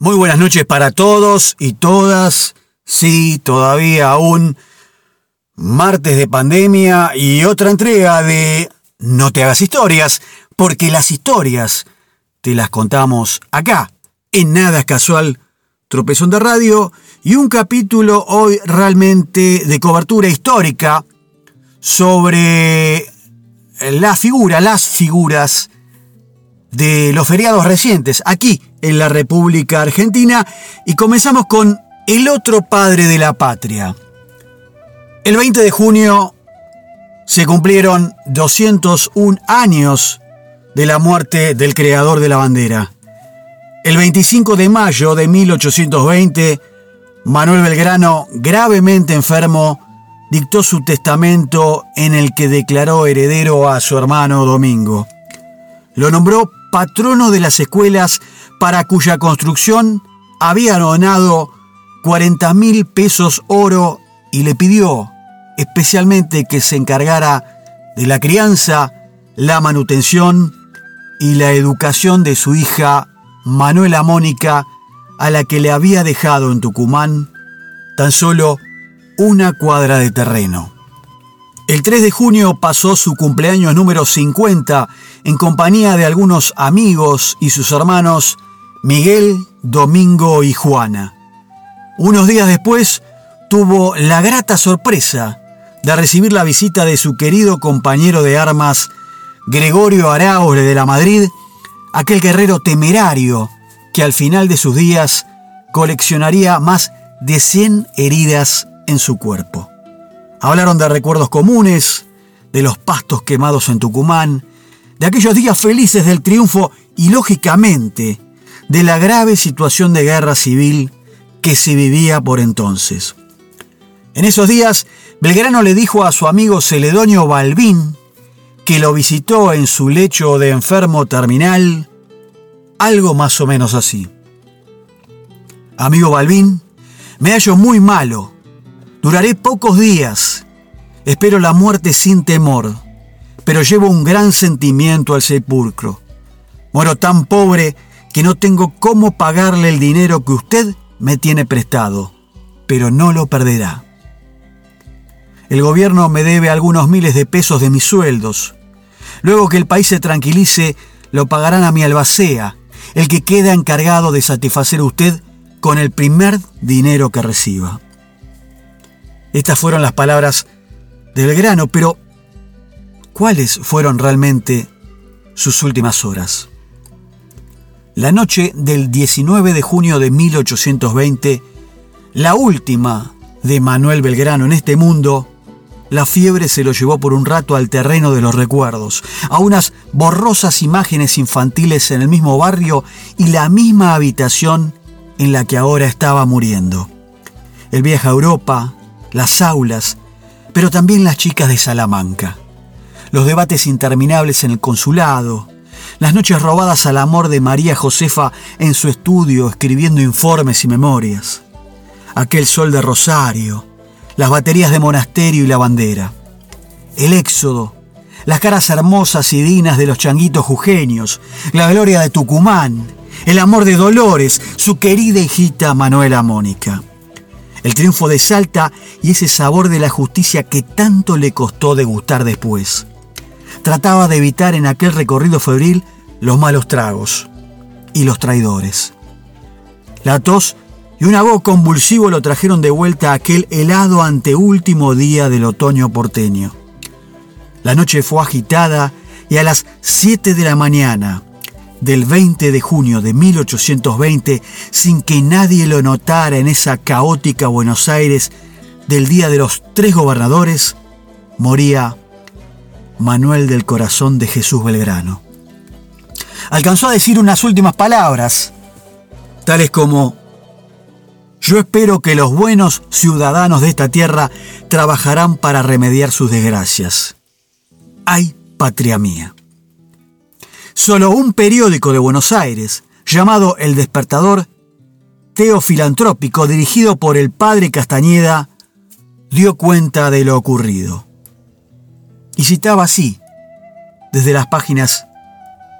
Muy buenas noches para todos y todas. Sí, todavía aún martes de pandemia y otra entrega de No te hagas historias, porque las historias te las contamos acá, en Nada es Casual, Tropezón de Radio, y un capítulo hoy realmente de cobertura histórica sobre la figura, las figuras de los feriados recientes aquí en la República Argentina y comenzamos con el otro padre de la patria. El 20 de junio se cumplieron 201 años de la muerte del creador de la bandera. El 25 de mayo de 1820, Manuel Belgrano, gravemente enfermo, dictó su testamento en el que declaró heredero a su hermano Domingo. Lo nombró patrono de las escuelas para cuya construcción había donado 40 mil pesos oro y le pidió especialmente que se encargara de la crianza, la manutención y la educación de su hija Manuela Mónica, a la que le había dejado en Tucumán tan solo una cuadra de terreno. El 3 de junio pasó su cumpleaños número 50 en compañía de algunos amigos y sus hermanos Miguel, Domingo y Juana. Unos días después tuvo la grata sorpresa de recibir la visita de su querido compañero de armas Gregorio Araure de la Madrid, aquel guerrero temerario que al final de sus días coleccionaría más de 100 heridas en su cuerpo. Hablaron de recuerdos comunes, de los pastos quemados en Tucumán, de aquellos días felices del triunfo y, lógicamente, de la grave situación de guerra civil que se vivía por entonces. En esos días, Belgrano le dijo a su amigo Celedonio Balbín, que lo visitó en su lecho de enfermo terminal, algo más o menos así. Amigo Balbín, me hallo muy malo Duraré pocos días. Espero la muerte sin temor, pero llevo un gran sentimiento al sepulcro. Muero tan pobre que no tengo cómo pagarle el dinero que usted me tiene prestado, pero no lo perderá. El gobierno me debe algunos miles de pesos de mis sueldos. Luego que el país se tranquilice, lo pagarán a mi albacea, el que queda encargado de satisfacer usted con el primer dinero que reciba. Estas fueron las palabras de Belgrano, pero ¿cuáles fueron realmente sus últimas horas? La noche del 19 de junio de 1820, la última de Manuel Belgrano en este mundo, la fiebre se lo llevó por un rato al terreno de los recuerdos, a unas borrosas imágenes infantiles en el mismo barrio y la misma habitación en la que ahora estaba muriendo. El viaje a Europa, las aulas, pero también las chicas de Salamanca, los debates interminables en el consulado, las noches robadas al amor de María Josefa en su estudio escribiendo informes y memorias, aquel sol de Rosario, las baterías de monasterio y la bandera, el éxodo, las caras hermosas y dinas de los changuitos jujeños, la gloria de Tucumán, el amor de Dolores, su querida hijita Manuela Mónica el triunfo de Salta y ese sabor de la justicia que tanto le costó degustar después. Trataba de evitar en aquel recorrido febril los malos tragos y los traidores. La tos y un agua convulsivo lo trajeron de vuelta a aquel helado anteúltimo día del otoño porteño. La noche fue agitada y a las 7 de la mañana, del 20 de junio de 1820 sin que nadie lo notara en esa caótica Buenos Aires del Día de los Tres Gobernadores, moría Manuel del Corazón de Jesús Belgrano. Alcanzó a decir unas últimas palabras, tales como, yo espero que los buenos ciudadanos de esta tierra trabajarán para remediar sus desgracias. ¡Ay, patria mía! Solo un periódico de Buenos Aires, llamado El Despertador, teofilantrópico dirigido por el padre Castañeda, dio cuenta de lo ocurrido. Y citaba así, desde las páginas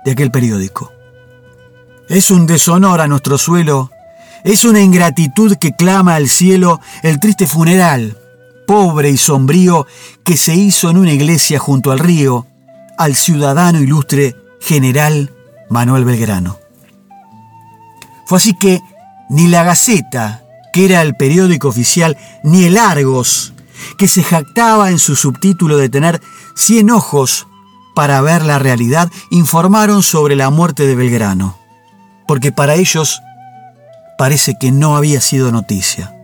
de aquel periódico. Es un deshonor a nuestro suelo Es una ingratitud que clama al cielo el triste funeral, pobre y sombrío, que se hizo en una iglesia junto al río, al ciudadano ilustre general Manuel Belgrano. Fue así que ni la Gaceta, que era el periódico oficial, ni el Argos, que se jactaba en su subtítulo de tener 100 ojos para ver la realidad, informaron sobre la muerte de Belgrano, porque para ellos parece que no había sido noticia.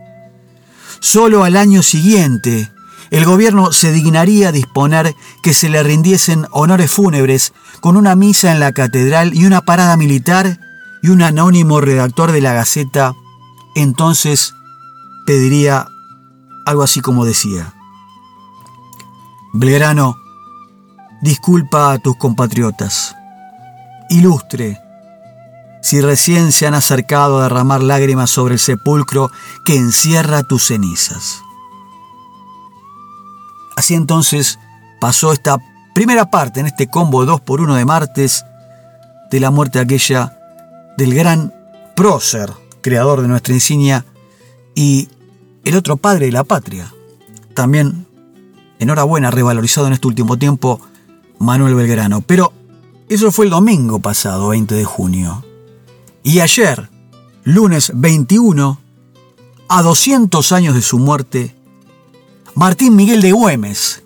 Solo al año siguiente, el gobierno se dignaría disponer que se le rindiesen honores fúnebres con una misa en la catedral y una parada militar y un anónimo redactor de la Gaceta entonces pediría algo así como decía. Belgrano, disculpa a tus compatriotas. Ilustre, si recién se han acercado a derramar lágrimas sobre el sepulcro que encierra tus cenizas. Así entonces pasó esta primera parte en este combo 2 por 1 de martes de la muerte aquella del gran prócer, creador de nuestra insignia, y el otro padre de la patria. También, enhorabuena, revalorizado en este último tiempo, Manuel Belgrano. Pero eso fue el domingo pasado, 20 de junio. Y ayer, lunes 21, a 200 años de su muerte, Martín Miguel de Güemes,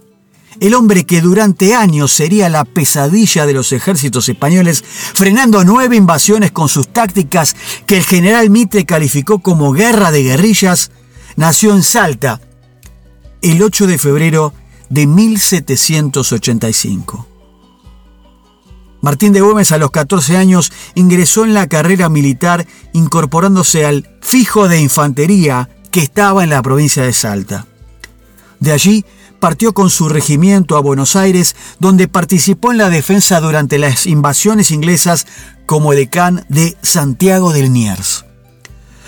el hombre que durante años sería la pesadilla de los ejércitos españoles, frenando nueve invasiones con sus tácticas que el general Mitre calificó como guerra de guerrillas, nació en Salta el 8 de febrero de 1785. Martín de Gómez a los 14 años ingresó en la carrera militar incorporándose al fijo de infantería que estaba en la provincia de Salta. De allí partió con su regimiento a Buenos Aires, donde participó en la defensa durante las invasiones inglesas como decán de Santiago del Niers.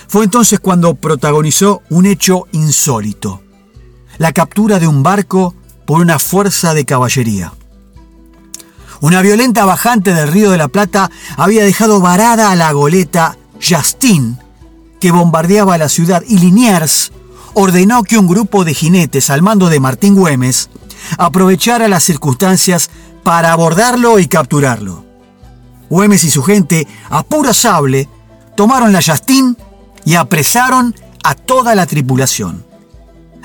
Fue entonces cuando protagonizó un hecho insólito, la captura de un barco por una fuerza de caballería. Una violenta bajante del Río de la Plata había dejado varada a la goleta Justin, que bombardeaba la ciudad, y Liniers ordenó que un grupo de jinetes al mando de Martín Güemes aprovechara las circunstancias para abordarlo y capturarlo. Güemes y su gente, a pura sable, tomaron la Justin y apresaron a toda la tripulación.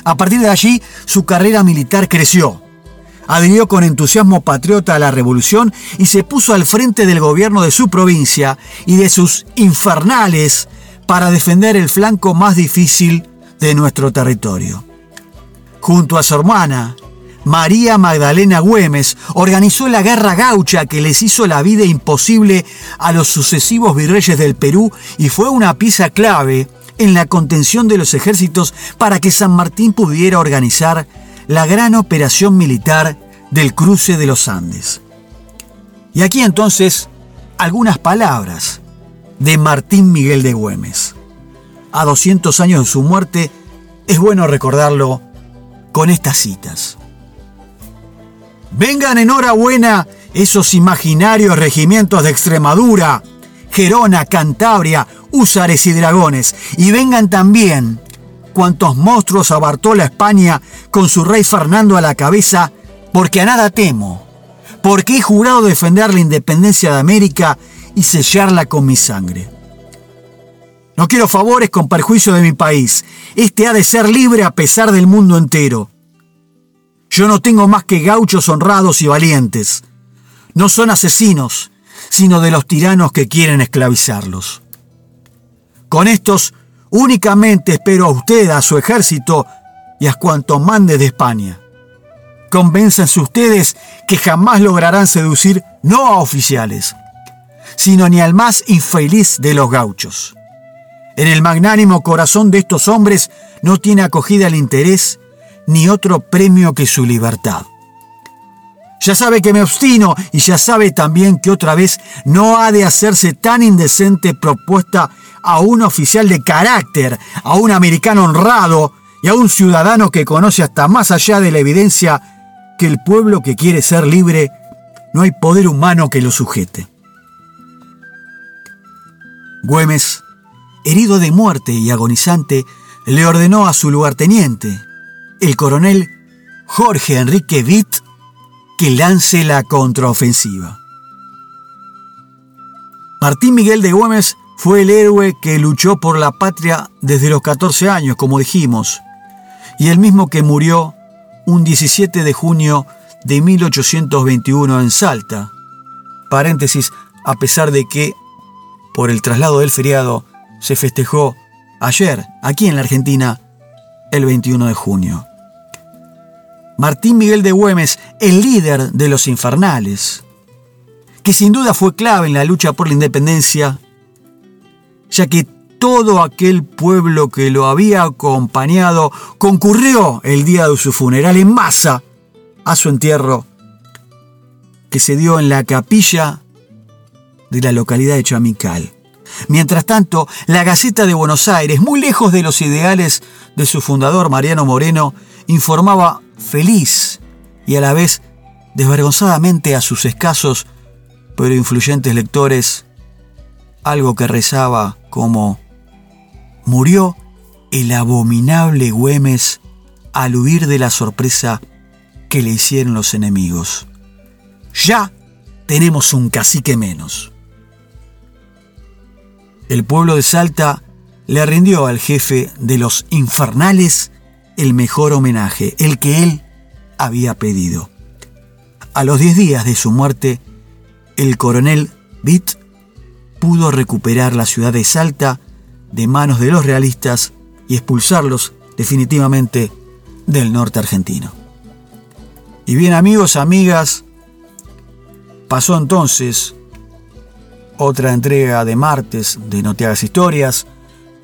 A partir de allí, su carrera militar creció. Adhirió con entusiasmo patriota a la revolución y se puso al frente del gobierno de su provincia y de sus infernales para defender el flanco más difícil de nuestro territorio. Junto a su hermana, María Magdalena Güemes, organizó la guerra gaucha que les hizo la vida imposible a los sucesivos virreyes del Perú y fue una pieza clave en la contención de los ejércitos para que San Martín pudiera organizar la gran operación militar del cruce de los Andes. Y aquí entonces algunas palabras de Martín Miguel de Güemes. A 200 años de su muerte, es bueno recordarlo con estas citas. Vengan enhorabuena esos imaginarios regimientos de Extremadura, Gerona, Cantabria, húsares y dragones, y vengan también cuantos monstruos abartó la España con su rey Fernando a la cabeza, porque a nada temo, porque he jurado defender la independencia de América y sellarla con mi sangre. No quiero favores con perjuicio de mi país. Este ha de ser libre a pesar del mundo entero. Yo no tengo más que gauchos honrados y valientes. No son asesinos, sino de los tiranos que quieren esclavizarlos. Con estos únicamente espero a usted, a su ejército y a cuanto mande de España. Convénzanse ustedes que jamás lograrán seducir no a oficiales, sino ni al más infeliz de los gauchos. En el magnánimo corazón de estos hombres no tiene acogida el interés ni otro premio que su libertad. Ya sabe que me obstino y ya sabe también que otra vez no ha de hacerse tan indecente propuesta a un oficial de carácter, a un americano honrado y a un ciudadano que conoce hasta más allá de la evidencia que el pueblo que quiere ser libre no hay poder humano que lo sujete. Güemes herido de muerte y agonizante, le ordenó a su lugarteniente, el coronel Jorge Enrique Witt, que lance la contraofensiva. Martín Miguel de Güemes fue el héroe que luchó por la patria desde los 14 años, como dijimos, y el mismo que murió un 17 de junio de 1821 en Salta. Paréntesis, a pesar de que, por el traslado del feriado, se festejó ayer, aquí en la Argentina, el 21 de junio. Martín Miguel de Güemes, el líder de los infernales, que sin duda fue clave en la lucha por la independencia, ya que todo aquel pueblo que lo había acompañado concurrió el día de su funeral en masa a su entierro, que se dio en la capilla de la localidad de Chamical. Mientras tanto, la Gaceta de Buenos Aires, muy lejos de los ideales de su fundador Mariano Moreno, informaba feliz y a la vez desvergonzadamente a sus escasos pero influyentes lectores algo que rezaba como murió el abominable Güemes al huir de la sorpresa que le hicieron los enemigos. Ya tenemos un cacique menos. El pueblo de Salta le rindió al jefe de los infernales el mejor homenaje, el que él había pedido. A los diez días de su muerte, el coronel Bitt pudo recuperar la ciudad de Salta de manos de los realistas y expulsarlos definitivamente del norte argentino. Y bien amigos, amigas, pasó entonces otra entrega de martes de No te hagas historias,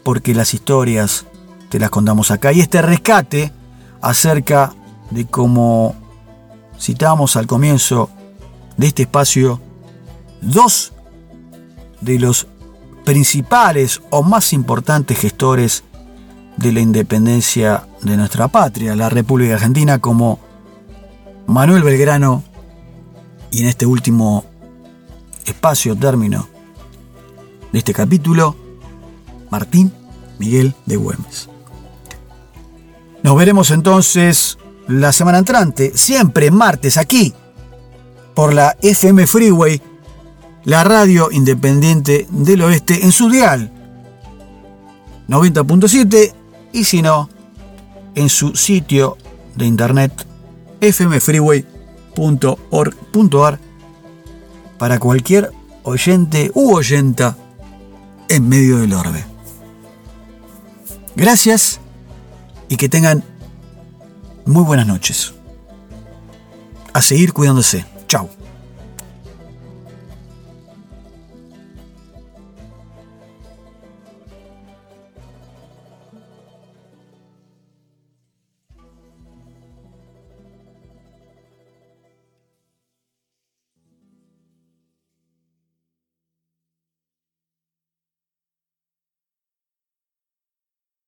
porque las historias te las contamos acá. Y este rescate acerca de cómo citamos al comienzo de este espacio, dos de los principales o más importantes gestores de la independencia de nuestra patria, la República Argentina, como Manuel Belgrano y en este último espacio, término de este capítulo, Martín Miguel de Güemes. Nos veremos entonces la semana entrante, siempre martes, aquí, por la FM Freeway la radio independiente del oeste en su dial 90.7 y si no, en su sitio de internet fmfreeway.org.ar para cualquier oyente u oyenta en medio del orbe. Gracias y que tengan muy buenas noches. A seguir cuidándose. Chao.